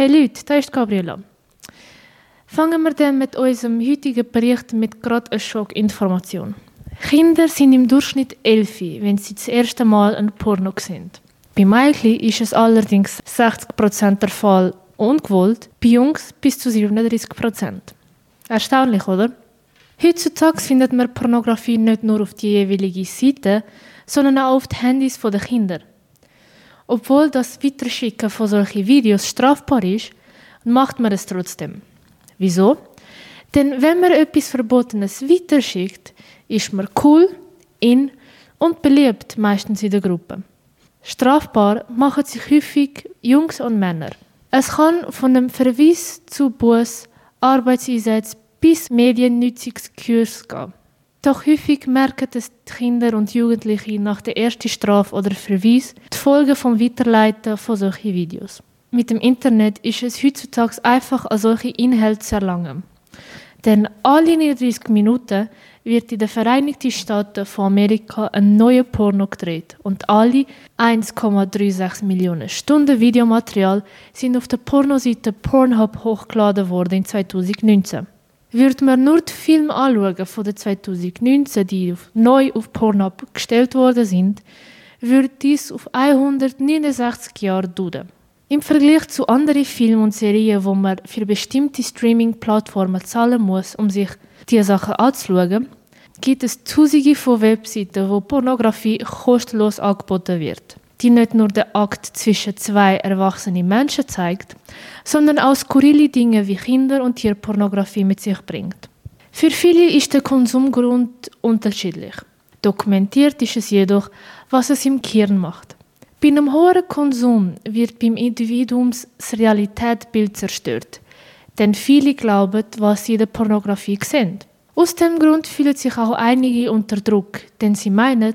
Hey Leute, da ist Gabriela. Fangen wir dann mit unserem heutigen Bericht mit gerade einer Schockinformation. Kinder sind im Durchschnitt elf, wenn sie das erste Mal ein Porno sehen. Bei Mädchen ist es allerdings 60% der Fall ungewollt, bei Jungs bis zu 37%. Erstaunlich, oder? Heutzutage findet man Pornografie nicht nur auf die jeweilige Seite, sondern auch auf die Handys der Kinder. Obwohl das Weiterschicken von solchen Videos strafbar ist, macht man es trotzdem. Wieso? Denn wenn man etwas Verbotenes weiterschickt, ist man cool, in und beliebt, meistens in der Gruppe. Strafbar machen sich häufig Jungs und Männer. Es kann von einem Verweis zu Bus, Arbeitseinsatz bis Mediennutzungskurs gehen. Doch häufig merken es die Kinder und Jugendliche nach der ersten Strafe oder Verweis die Folgen vom Weiterleiten von solchen Videos. Mit dem Internet ist es heutzutage einfach, an solche Inhalte zu erlangen. Denn alle 39 Minuten wird in den Vereinigten Staaten von Amerika ein neuer Porno gedreht und alle 1,36 Millionen Stunden Videomaterial sind auf der Pornoseite Pornhub hochgeladen worden in 2019. Würde man nur die Filme anschauen von den 2019, die neu auf Pornhub gestellt worden sind, würde dies auf 169 Jahre dauern. Im Vergleich zu anderen Filmen und Serien, wo man für bestimmte Streaming-Plattformen zahlen muss, um sich diese Sachen anzuschauen, gibt es tausende von Webseiten, wo Pornografie kostenlos angeboten wird, die nicht nur den Akt zwischen zwei erwachsenen Menschen zeigt, sondern auch skurrile Dinge wie Kinder- und Tierpornografie mit sich bringt. Für viele ist der Konsumgrund unterschiedlich. Dokumentiert ist es jedoch, was es im Kern macht. Bei einem hohen Konsum wird beim Individuum das Realitätsbild zerstört, denn viele glauben, was sie in der Pornografie sehen. Aus dem Grund fühlen sich auch einige unter Druck, denn sie meinen,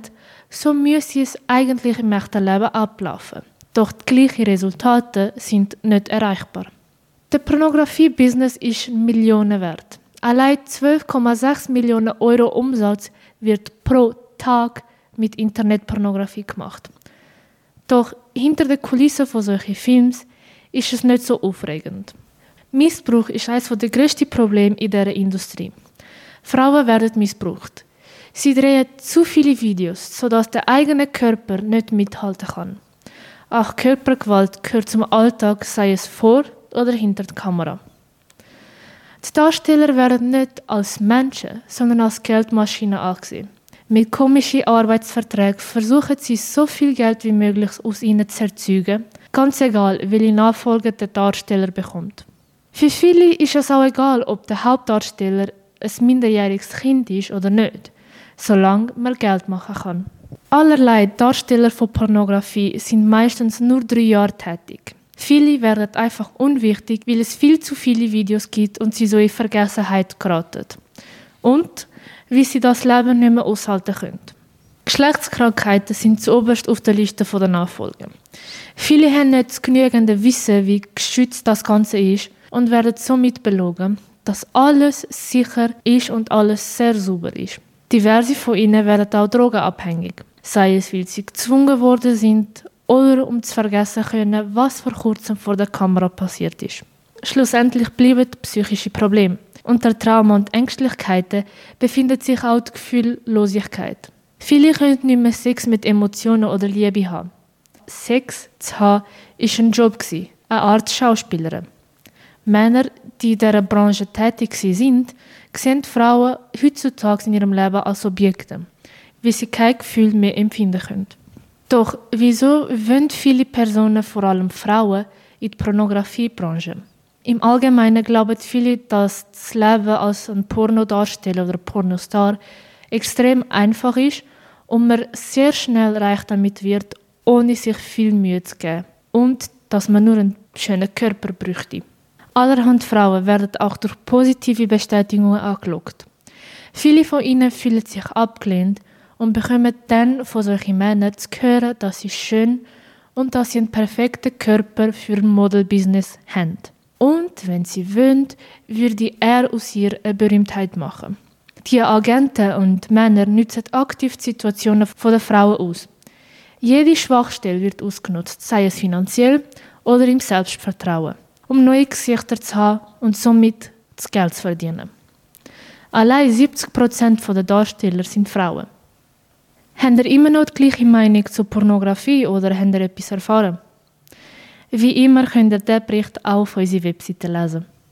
so müsse es eigentlich im echten Leben ablaufen. Doch die gleichen Resultate sind nicht erreichbar. Der Pornografie-Business ist Millionen wert. Allein 12,6 Millionen Euro Umsatz wird pro Tag mit Internetpornografie gemacht. Doch hinter den Kulissen von solchen Films ist es nicht so aufregend. Missbrauch ist eines der grössten Probleme in dieser Industrie. Frauen werden missbraucht. Sie drehen zu viele Videos, sodass der eigene Körper nicht mithalten kann. Auch Körpergewalt gehört zum Alltag, sei es vor oder hinter der Kamera. Die Darsteller werden nicht als Menschen, sondern als Geldmaschinen angesehen. Mit komischen Arbeitsverträgen versuchen sie so viel Geld wie möglich aus ihnen zu erzeugen, ganz egal, welche Nachfolge der Darsteller bekommt. Für viele ist es auch egal, ob der Hauptdarsteller ein minderjähriges Kind ist oder nicht, solange man Geld machen kann. Allerlei Darsteller von Pornografie sind meistens nur drei Jahre tätig. Viele werden einfach unwichtig, weil es viel zu viele Videos gibt und sie so in Vergessenheit geraten. Und wie sie das Leben nicht mehr aushalten können. Geschlechtskrankheiten sind zuoberst auf der Liste der Nachfolge. Viele haben nicht das genügende Wissen, wie geschützt das Ganze ist und werden somit belogen, dass alles sicher ist und alles sehr sauber ist. Diverse von ihnen werden auch drogenabhängig, sei es, weil sie gezwungen worden sind oder um zu vergessen können, was vor kurzem vor der Kamera passiert ist. Schlussendlich bleiben psychische Probleme. Unter Trauma und Ängstlichkeiten befindet sich auch die Gefühllosigkeit. Viele können nicht mehr Sex mit Emotionen oder Liebe haben. Sex zu haben, war ein Job, eine Art Schauspielerin. Männer, die in dieser Branche tätig sind, sehen Frauen heutzutage in ihrem Leben als Objekte, weil sie kein Gefühl mehr empfinden können. Doch wieso wollen viele Personen, vor allem Frauen, in die Pornografiebranche? Im Allgemeinen glauben viele, dass das Leben als ein Pornodarsteller oder Pornostar extrem einfach ist und man sehr schnell reich damit wird, ohne sich viel Mühe zu geben. Und dass man nur einen schönen Körper bräuchte. Allerhand Frauen werden auch durch positive Bestätigungen angelockt. Viele von ihnen fühlen sich abgelehnt und bekommen dann von solchen Männern zu hören, dass sie schön und dass sie einen perfekten Körper für ein Modelbusiness haben. Und wenn sie wünscht, würde er aus ihr eine Berühmtheit machen. Die Agenten und Männer nutzen aktiv die Situationen der Frauen aus. Jede Schwachstelle wird ausgenutzt, sei es finanziell oder im Selbstvertrauen. Um neue Gesichter zu haben und somit das Geld zu verdienen. Allein 70% der Darsteller sind Frauen. Habt ihr immer noch die gleiche Meinung zur Pornografie oder habt ihr etwas erfahren? Wie immer könnt ihr diesen Bericht auch auf unserer Webseite lesen.